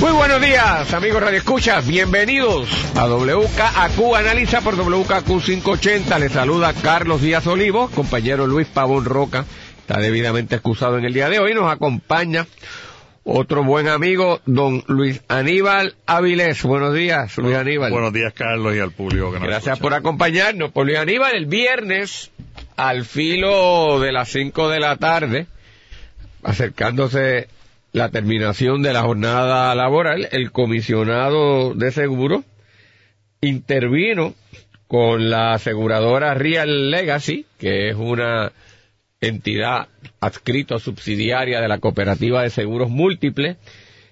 Muy buenos días, amigos Radio Escuchas. Bienvenidos a WKAQ Analiza por WKAQ 580. Les saluda Carlos Díaz Olivo, compañero Luis Pavón Roca. Está debidamente excusado en el día de hoy. Nos acompaña otro buen amigo, don Luis Aníbal Avilés. Buenos días, Luis Aníbal. Buenos días, Carlos, y al público que nos Gracias escucha. por acompañarnos. Por Luis Aníbal, el viernes, al filo de las 5 de la tarde, acercándose la terminación de la jornada laboral, el comisionado de seguro intervino con la aseguradora Real Legacy, que es una entidad adscrita o subsidiaria de la cooperativa de seguros múltiples,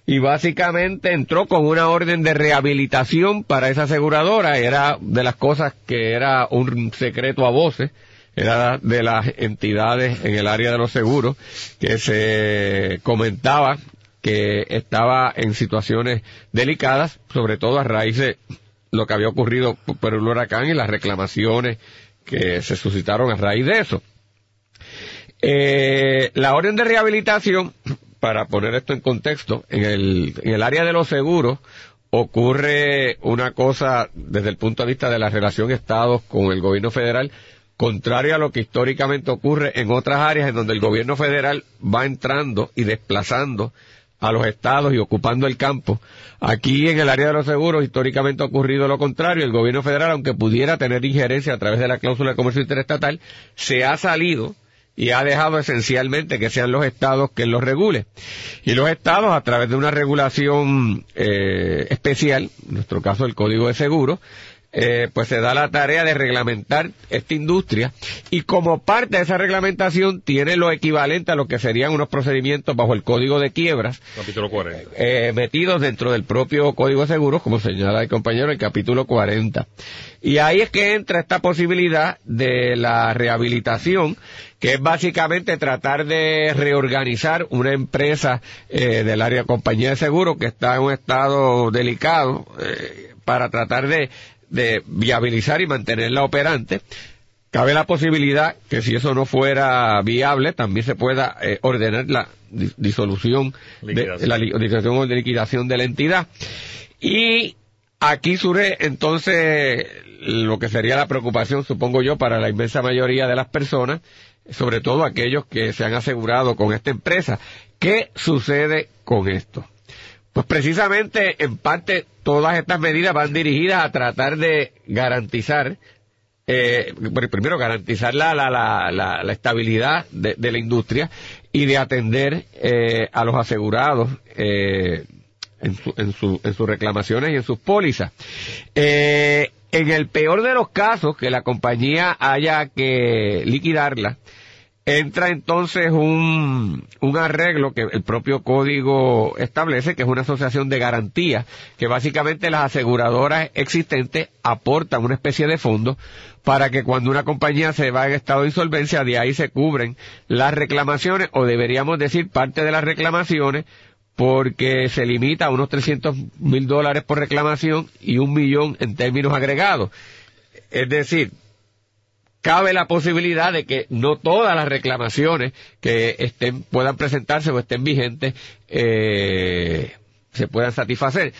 y básicamente entró con una orden de rehabilitación para esa aseguradora, era de las cosas que era un secreto a voces, era de las entidades en el área de los seguros que se comentaba que estaba en situaciones delicadas, sobre todo a raíz de lo que había ocurrido por el huracán y las reclamaciones que se suscitaron a raíz de eso. Eh, la orden de rehabilitación, para poner esto en contexto, en el, en el área de los seguros ocurre una cosa desde el punto de vista de la relación Estados con el gobierno federal, contrario a lo que históricamente ocurre en otras áreas en donde el gobierno federal va entrando y desplazando a los estados y ocupando el campo. Aquí en el área de los seguros históricamente ha ocurrido lo contrario. El gobierno federal, aunque pudiera tener injerencia a través de la cláusula de comercio interestatal, se ha salido y ha dejado esencialmente que sean los estados que los regule. Y los estados, a través de una regulación eh, especial, en nuestro caso el Código de Seguros, eh, pues se da la tarea de reglamentar esta industria y como parte de esa reglamentación tiene lo equivalente a lo que serían unos procedimientos bajo el Código de Quiebras Capítulo 40. eh, metidos dentro del propio Código de Seguros, como señala el compañero, el capítulo 40. Y ahí es que entra esta posibilidad de la rehabilitación, que es básicamente tratar de reorganizar una empresa eh, del área de compañía de seguros que está en un estado delicado eh, para tratar de, de viabilizar y mantenerla operante. Cabe la posibilidad que si eso no fuera viable, también se pueda eh, ordenar la di- disolución, de, Liquidación. la li- disolución o de liquidación de la entidad. Y aquí surge entonces lo que sería la preocupación, supongo yo, para la inmensa mayoría de las personas, sobre todo aquellos que se han asegurado con esta empresa. ¿Qué sucede con esto? Pues precisamente, en parte, todas estas medidas van dirigidas a tratar de garantizar, eh, primero garantizar la, la, la, la, la estabilidad de, de la industria y de atender eh, a los asegurados eh, en, su, en, su, en sus reclamaciones y en sus pólizas. Eh, en el peor de los casos, que la compañía haya que liquidarla, entra entonces un, un arreglo que el propio código establece, que es una asociación de garantía, que básicamente las aseguradoras existentes aportan una especie de fondo para que cuando una compañía se va en estado de insolvencia, de ahí se cubren las reclamaciones, o deberíamos decir parte de las reclamaciones, porque se limita a unos 300 mil dólares por reclamación y un millón en términos agregados. Es decir, cabe la posibilidad de que no todas las reclamaciones que estén puedan presentarse o estén vigentes eh, se puedan satisfacer.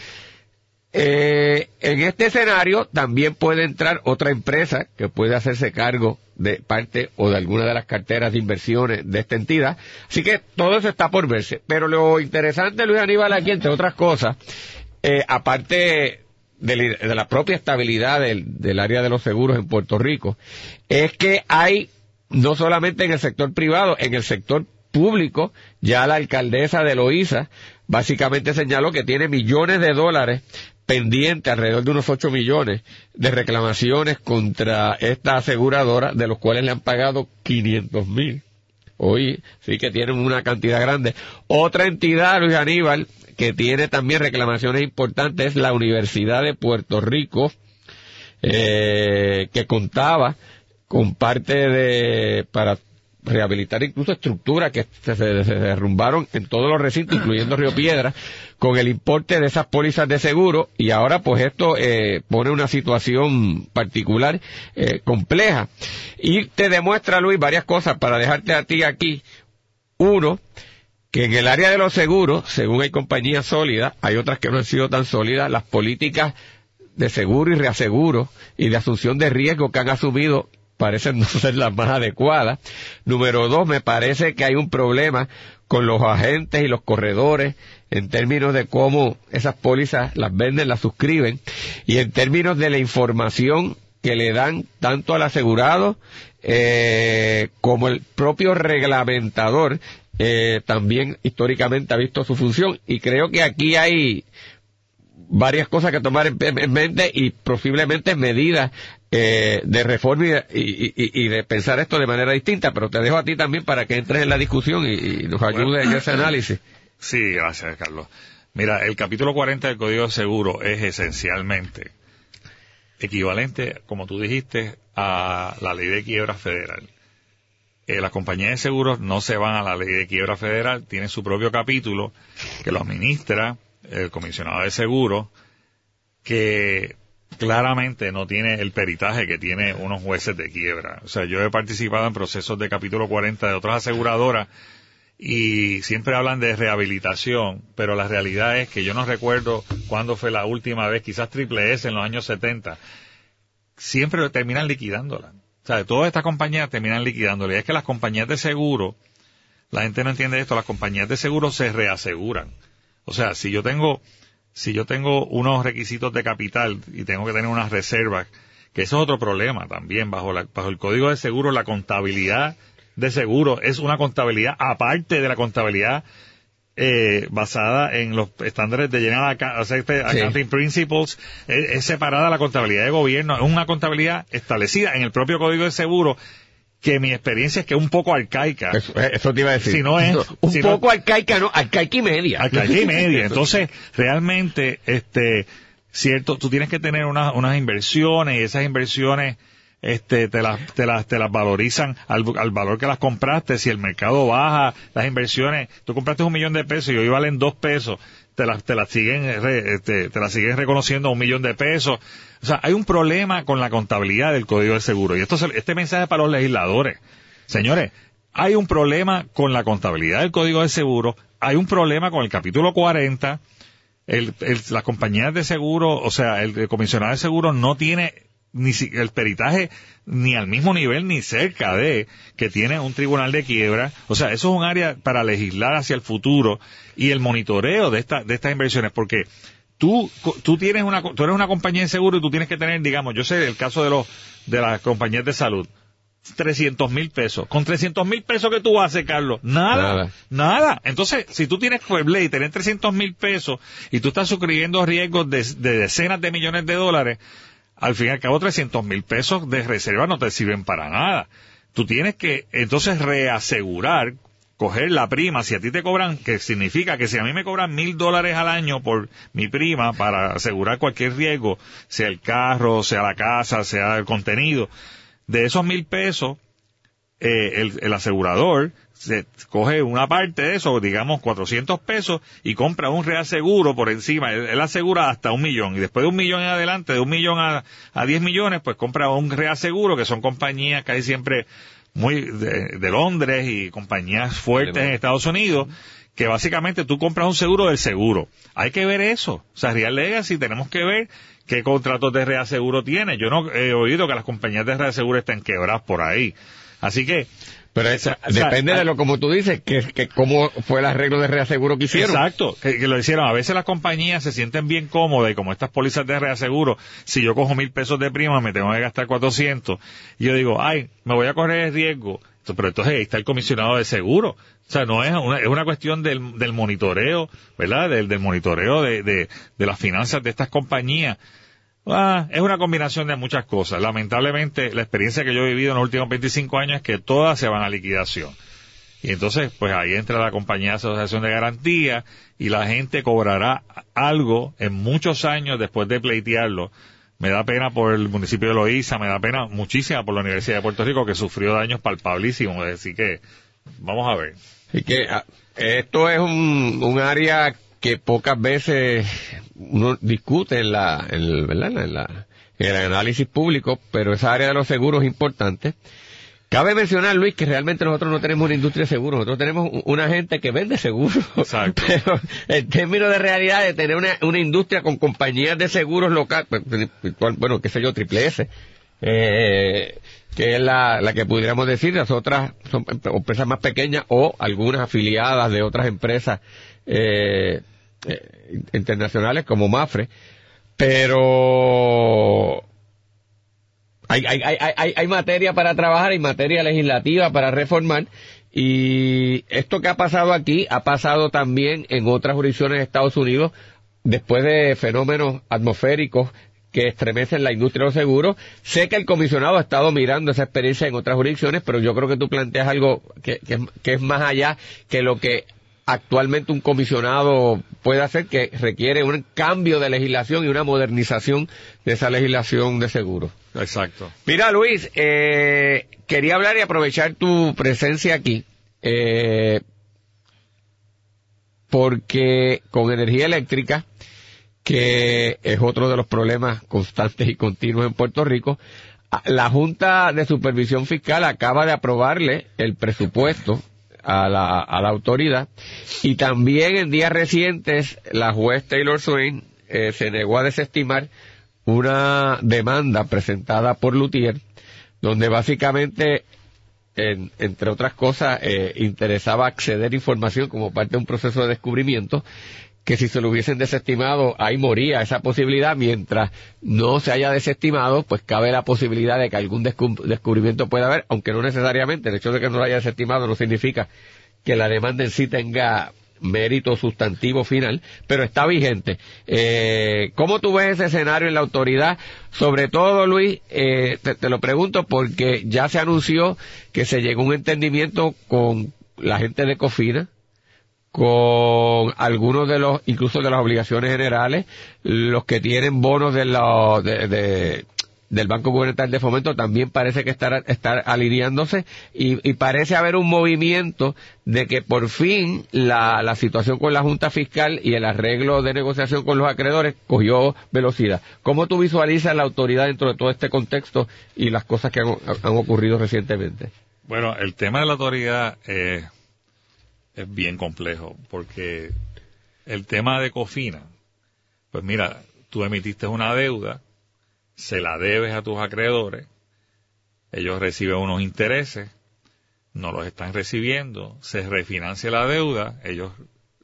Eh, en este escenario también puede entrar otra empresa que puede hacerse cargo de parte o de alguna de las carteras de inversiones de esta entidad. Así que todo eso está por verse. Pero lo interesante, Luis Aníbal, aquí, entre otras cosas, eh, aparte de, la- de la propia estabilidad del, del área de los seguros en Puerto Rico, es que hay, no solamente en el sector privado, en el sector público, ya la alcaldesa de Loíza básicamente señaló que tiene millones de dólares pendientes, alrededor de unos 8 millones de reclamaciones contra esta aseguradora, de los cuales le han pagado 500 mil. Hoy sí que tienen una cantidad grande. Otra entidad, Luis Aníbal, que tiene también reclamaciones importantes es la Universidad de Puerto Rico, eh, que contaba con parte de, para rehabilitar incluso estructuras que se, se- derrumbaron en todos los recintos, incluyendo Río Piedra, con el importe de esas pólizas de seguro y ahora pues esto eh, pone una situación particular eh, compleja. Y te demuestra, Luis, varias cosas para dejarte a ti aquí. Uno, que en el área de los seguros, según hay compañías sólidas, hay otras que no han sido tan sólidas, las políticas de seguro y reaseguro y de asunción de riesgo que han asumido parecen no ser las más adecuadas. Número dos, me parece que hay un problema con los agentes y los corredores en términos de cómo esas pólizas las venden, las suscriben y en términos de la información que le dan tanto al asegurado eh, como el propio reglamentador eh, también históricamente ha visto su función y creo que aquí hay varias cosas que tomar en, en mente y posiblemente medidas eh, de reforma y de, y- y- y de pensar esto de manera distinta, pero te dejo a ti también para que entres en la discusión y, y nos ayude en ese análisis. Sí, gracias, Carlos. Mira, el capítulo 40 del Código de Seguro es esencialmente equivalente, como tú dijiste, a la ley de quiebra federal. Eh, las compañías de seguros no se van a la ley de quiebra federal, tienen su propio capítulo que lo administra el comisionado de seguros, que claramente no tiene el peritaje que tiene unos jueces de quiebra. O sea, yo he participado en procesos de capítulo 40 de otras aseguradoras y siempre hablan de rehabilitación, pero la realidad es que yo no recuerdo cuándo fue la última vez, quizás Triple S en los años 70, siempre terminan liquidándola. O sea, todas estas compañías terminan liquidándola. Y es que las compañías de seguro, la gente no entiende esto, las compañías de seguro se reaseguran. O sea, si yo tengo, si yo tengo unos requisitos de capital y tengo que tener unas reservas, que eso es otro problema también, bajo, la- bajo el código de seguro, la contabilidad de seguro es una contabilidad aparte de la contabilidad eh, basada en los estándares de General este Accounting Principles, es, es separada la contabilidad de gobierno, es una contabilidad establecida en el propio código de seguro, que mi experiencia es que es un poco arcaica. Eso, eh, eso te iba a decir. Si no es- un si no- poco arcaica, ¿no? Arcaica y media. Arcaica y media. Entonces, realmente, este, cierto, tú tienes que tener unas, unas inversiones y esas inversiones, este, te las, te las, te las valorizan al, al valor que las compraste. Si el mercado baja, las inversiones, tú compraste un millón de pesos y hoy valen dos pesos, te las, te las siguen, este, te las siguen reconociendo un millón de pesos. O sea, hay un problema con la contabilidad del Código de Seguro. Y esto, este mensaje para los legisladores. Señores, hay un problema con la contabilidad del Código de Seguro, hay un problema con el capítulo 40, el, el- las compañías de seguro, o sea, el, el comisionado de seguro no tiene ni si- el peritaje ni al mismo nivel ni cerca de que tiene un tribunal de quiebra. O sea, eso es un área para legislar hacia el futuro y el monitoreo de, esta, de estas inversiones, porque tú, tú tienes una, tú eres una compañía de seguro y tú tienes que tener, digamos, yo sé el caso de los, de las compañías de salud. 300 mil pesos. Con 300 mil pesos que tú haces, Carlos, nada, Nada. nada. Entonces, si tú tienes Pueble y tener 300 mil pesos y tú estás suscribiendo riesgos de, de decenas de millones de dólares, al fin y al cabo 300 mil pesos de reserva no te sirven para nada. Tú tienes que entonces reasegurar, coger la prima, si a ti te cobran, que significa que si a mí me cobran mil dólares al año por mi prima para asegurar cualquier riesgo, sea el carro, sea la casa, sea el contenido, de esos mil pesos, eh, el, el asegurador se coge una parte de eso, digamos 400 pesos, y compra un reaseguro por encima. Él, él asegura hasta un millón. Y después de un millón en adelante, de un millón a, a 10 millones, pues compra un reaseguro, que son compañías casi siempre muy de, de Londres y compañías fuertes en Estados Unidos, que básicamente tú compras un seguro del seguro. Hay que ver eso. O sea, Real Legacy tenemos que ver qué contratos de reaseguro tiene. Yo no he oído que las compañías de reaseguro estén quebradas por ahí. Así que, Pero O sea, depende de lo como tú dices, que, que cómo fue el arreglo de reaseguro que hicieron. Exacto, que, que lo hicieron. A veces las compañías se sienten bien cómodas y como estas pólizas de reaseguro, si yo cojo mil pesos de prima me tengo que gastar 400. Y yo digo, ay, me voy a correr el riesgo. Pero entonces ahí está el comisionado de seguro. O sea, no es una, es una cuestión del, del monitoreo, ¿verdad? Del, del monitoreo de, de, de las finanzas de estas compañías. Ah, es una combinación de muchas cosas. Lamentablemente, la experiencia que yo he vivido en los últimos 25 años es que todas se van a liquidación. Y entonces, pues ahí entra la compañía de asociación de garantía y la gente cobrará algo en muchos años después de pleitearlo. me da pena por el municipio de Loíza, me da pena muchísima por la Universidad de Puerto Rico que sufrió daños palpabilísimos, así que vamos a ver. Y que ah, esto es un, un área que pocas veces uno discute en la, en, ¿verdad? En, la, en el análisis público, pero esa área de los seguros es importante. Cabe mencionar, Luis, que realmente nosotros no tenemos una industria de seguros, nosotros tenemos una gente que vende seguros. Exacto. Pero en términos de realidad, de tener una, una industria con compañías de seguros locales, bueno, qué sé yo, triple S, eh, que es la, la que pudiéramos decir, las otras son empresas más pequeñas o algunas afiliadas de otras empresas eh, eh, internacionales como Mafre, pero hay, hay, hay, hay, materia para trabajar, hay materia legislativa para reformar y esto que ha pasado aquí ha pasado también en otras jurisdicciones de Estados Unidos después de fenómenos atmosféricos que estremecen la industria de los seguros. Sé que el comisionado ha estado mirando esa experiencia en otras jurisdicciones, pero yo creo que tú planteas algo que, que es más allá que lo que actualmente un comisionado puede hacer que requiere un cambio de legislación y una modernización de esa legislación de seguros. Exacto. Mira, Luis, eh, quería hablar y aprovechar tu presencia aquí, eh, porque con energía eléctrica, que es otro de los problemas constantes y continuos en Puerto Rico, la Junta de Supervisión Fiscal acaba de aprobarle el presupuesto a la, a la autoridad. Y también en días recientes, la juez Taylor Swain eh, se negó a desestimar una demanda presentada por Lutier, donde básicamente, entre otras cosas, eh, interesaba acceder información como parte de un proceso de descubrimiento que si se lo hubiesen desestimado, ahí moría esa posibilidad, mientras no se haya desestimado, pues cabe la posibilidad de que algún descubrimiento pueda haber, aunque no necesariamente, el hecho de que no lo haya desestimado no significa que la demanda en sí tenga mérito sustantivo final, pero está vigente. Eh, ¿Cómo tú ves ese escenario en la autoridad? Sobre todo, Luis, eh, te, te, lo pregunto porque ya se anunció que se llegó a un entendimiento con la gente de Cofina, con algunos de los, incluso de las obligaciones generales, los que tienen bonos de, los de, del Banco Gubernamental de Fomento también parece que estar, estar alineándose y, parece haber un movimiento de que por fin la, la situación con la Junta Fiscal y el arreglo de negociación con los acreedores cogió velocidad. ¿Cómo tú visualizas la autoridad dentro de todo este contexto y las cosas que han, han ocurrido recientemente? Bueno, el tema de la autoridad eh, es bien complejo, porque el tema de Cofina, pues mira, tú emitiste una deuda, se la debes a tus acreedores, ellos reciben unos intereses, no los están recibiendo, se refinancia la deuda, ellos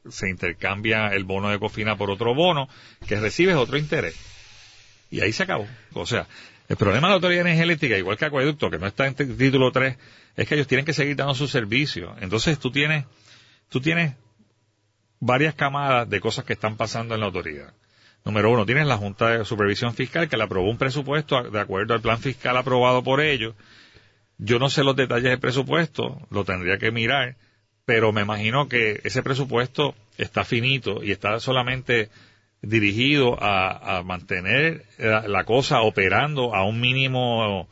se intercambia el bono de Cofina por otro bono, que recibes otro interés. Y ahí se acabó. O sea, el problema de la autoridad energética, igual que Acueducto, que no está en título 3, es que ellos tienen que seguir dando su servicio. Entonces tú tienes tú tienes varias camadas de cosas que están pasando en la autoridad. Número uno, tienes la Junta de Supervisión Fiscal que le aprobó un presupuesto de acuerdo al plan fiscal aprobado por ellos. Yo no sé los detalles del presupuesto, lo tendría que mirar, pero me imagino que ese presupuesto está finito y está solamente dirigido a, mantener la, cosa operando a un mínimo,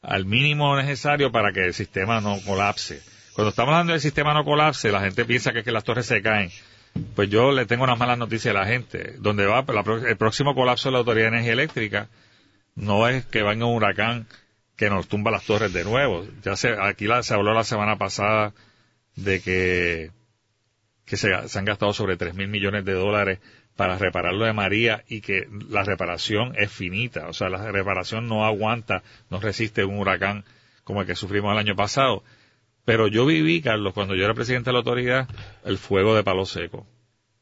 al mínimo necesario para que el sistema no colapse. Cuando estamos hablando del sistema no colapse, la gente piensa que que las torres se caen. Pues yo le tengo una mala noticia a la gente. Donde va el próximo colapso de la Autoridad de Energía Eléctrica no es que venga un huracán que nos tumba las torres de nuevo. Ya se, aquí se habló la semana pasada de que, se, han gastado sobre tres mil millones de dólares para reparar lo de María y que la reparación es finita. O sea, la reparación no aguanta, no resiste un huracán como el que sufrimos el año pasado. Pero yo viví, Carlos, cuando yo era presidente de la autoridad, el fuego de palo seco.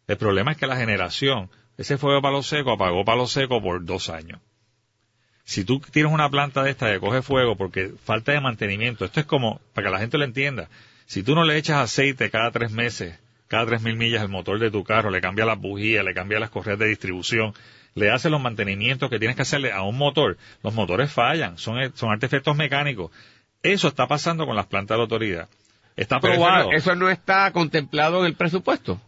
El problema es que la generación, ese fuego de palo seco apagó palo seco por dos años. Si tú tienes una planta de esta que coge fuego porque falta de mantenimiento, esto es como, para que la gente lo entienda, si tú no le echas aceite cada tres meses, cada tres mil millas al motor de tu carro, le cambia las bujías, le cambia las correas de distribución, le haces los mantenimientos que tienes que hacerle a un motor, los motores fallan, son, son artefactos mecánicos. Eso está pasando con las plantas de la autoridad. Está aprobado. Eso no, está contemplado en el presupuesto.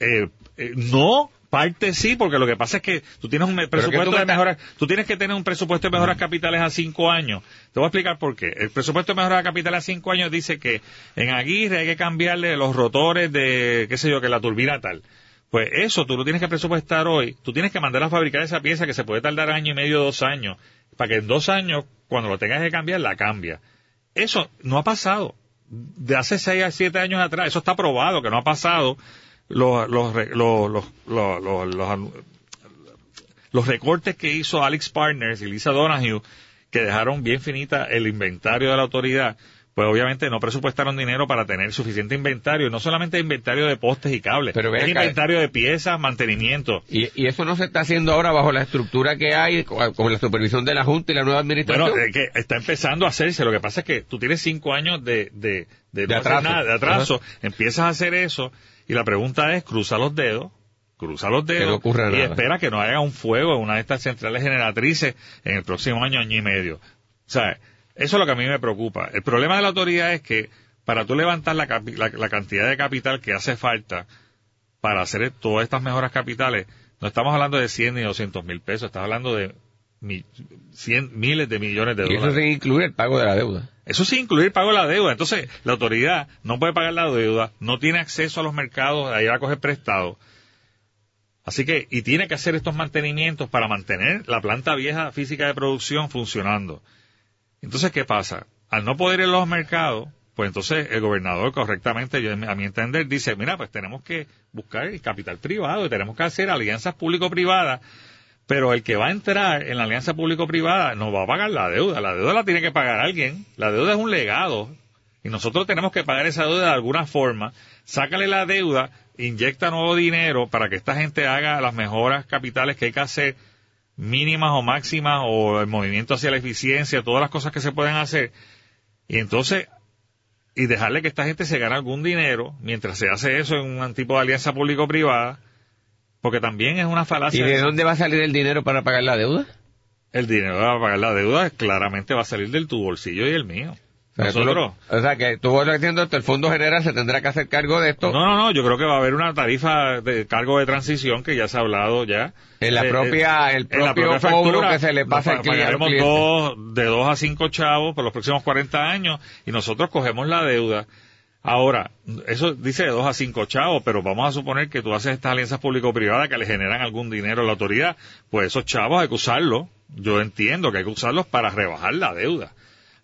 Eh, eh, no, parte sí, porque lo que pasa es que tú tienes un presupuesto de mejoras, tú tienes que tener un presupuesto de mejoras capitales a cinco años. Te voy a explicar por qué. El presupuesto de mejoras capitales a cinco años dice que en Aguirre hay que cambiarle los rotores de, qué sé yo, que la turbina tal. Pues eso tú lo tienes que presupuestar hoy. Tú tienes que mandar a fabricar esa pieza que se puede tardar año y medio, dos años, para que en dos años, cuando lo tengas que cambiar, la cambia. Eso no ha pasado. De hace seis a siete años atrás, eso está probado que no ha pasado los, los, los, los, recortes que hizo Alex Partners y Lisa Donahue, que dejaron bien finita el inventario de la autoridad, pues obviamente no presupuestaron dinero para tener suficiente inventario, no solamente inventario de postes y cables, pero es inventario de piezas, mantenimiento. Y, y, eso no se está haciendo ahora bajo la estructura que hay, con la supervisión de la Junta y la nueva administración. Bueno, que está empezando a hacerse, lo que pasa es que tú tienes cinco años de, de, de, atraso, de atraso. empiezas a hacer eso, y la pregunta es, cruza los dedos, cruza los dedos y espera que no haya un fuego en una de estas centrales generatrices en el próximo año, año y medio. O sea, eso es lo que a mí me preocupa. El problema de la autoridad es que para tú levantar la, cantidad de capital que hace falta para hacer todas estas mejoras capitales, no estamos hablando de 100 ni 200 mil pesos, estamos hablando de miles de millones de dólares. Y eso sin incluir el pago de la deuda. Eso sin incluir el pago de la deuda. Entonces, la autoridad no puede pagar la deuda, no tiene acceso a los mercados, a ir a coger prestado. Así que, y tiene que hacer estos mantenimientos para mantener la planta vieja física de producción funcionando. Entonces, ¿qué pasa? Al no poder ir a los mercados, pues entonces el gobernador correctamente, yo, a mi entender, dice, mira, pues tenemos que buscar el capital privado y tenemos que hacer alianzas público-privadas pero el que va a entrar en la alianza público-privada no va a pagar la deuda. La deuda la tiene que pagar alguien. La deuda es un legado. Y nosotros tenemos que pagar esa deuda de alguna forma. Sácale la deuda, inyecta nuevo dinero para que esta gente haga las mejoras capitales que hay que hacer, mínimas o máximas, o el movimiento hacia la eficiencia, todas las cosas que se pueden hacer. Y entonces, y dejarle que esta gente se gane algún dinero mientras se hace eso en un tipo de alianza público-privada porque también es una falacia. ¿Y de dónde va a salir el dinero para pagar la deuda? El dinero para pagar la deuda claramente va a salir del tu bolsillo y el mío. Nosotros. o sea, que tú vas diciendo esto, el Fondo General se tendrá que hacer cargo de esto. No, no, no, yo creo que va a haber una tarifa de cargo de transición que ya se ha hablado ya. En la propia, el propio cobro que se le pasa al cliente. Dos, de dos a cinco chavos por los próximos 40 años y nosotros cogemos la deuda. Ahora, eso dice de dos a cinco chavos, pero vamos a suponer que tú haces estas alianzas público-privadas que le generan algún dinero a la autoridad, pues esos chavos hay que usarlos. Yo entiendo que hay que usarlos para rebajar la deuda.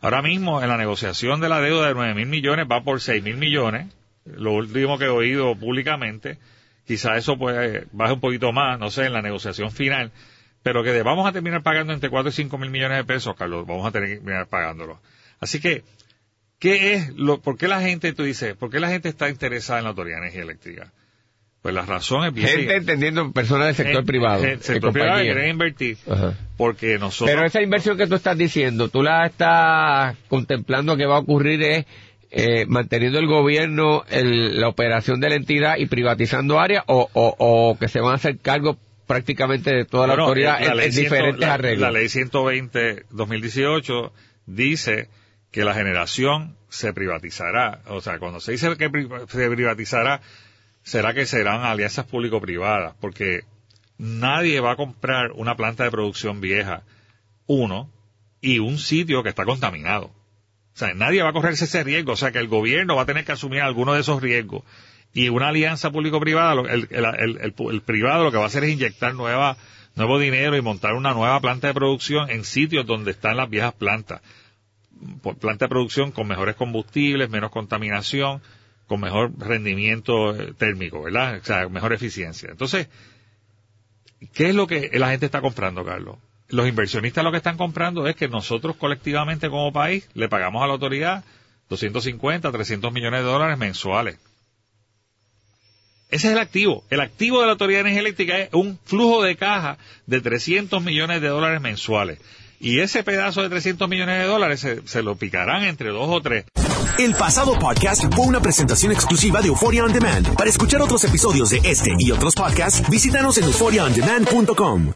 Ahora mismo, en la negociación de la deuda de nueve mil millones va por seis mil millones, lo último que he oído públicamente. Quizá eso pues baje un poquito más, no sé, en la negociación final, pero que vamos a terminar pagando entre cuatro y cinco mil millones de pesos, Carlos, vamos a terminar pagándolo. Así que ¿Qué es lo, por qué la gente, tú dices, por qué la gente está interesada en la Autoridad de Energía Eléctrica? Pues la razón es bien. Gente entendiendo personas del sector privado. El sector privado quiere invertir. Porque nosotros. Pero esa inversión que tú estás diciendo, tú la estás contemplando que va a ocurrir es eh, manteniendo el gobierno la operación de la entidad y privatizando áreas o, o, que se van a hacer cargo prácticamente de toda la autoridad en, diferentes arreglos. La ley 120-2018 dice que la generación se privatizará. O sea, cuando se dice que se privatizará, será que serán alianzas público-privadas, porque nadie va a comprar una planta de producción vieja, uno, y un sitio que está contaminado. O sea, nadie va a correrse ese riesgo, o sea que el gobierno va a tener que asumir alguno de esos riesgos. Y una alianza público-privada, el, privado lo que va a hacer es inyectar nueva, nuevo dinero y montar una nueva planta de producción en sitios donde están las viejas plantas planta de producción con mejores combustibles, menos contaminación, con mejor rendimiento eh, térmico, ¿verdad? O sea, mejor eficiencia. Entonces, ¿qué es lo que la gente está comprando, Carlos? Los inversionistas lo que están comprando es que nosotros colectivamente como país le pagamos a la autoridad 250, 300 millones de dólares mensuales. Ese es el activo. El activo de la Autoridad de Energía Eléctrica es un flujo de caja de 300 millones de dólares mensuales. Y ese pedazo de 300 millones de dólares se, lo picarán entre dos o tres. El pasado podcast fue una presentación exclusiva de Euphoria On Demand. Para escuchar otros episodios de este y otros podcasts, visítanos en euphoriaondemand.com.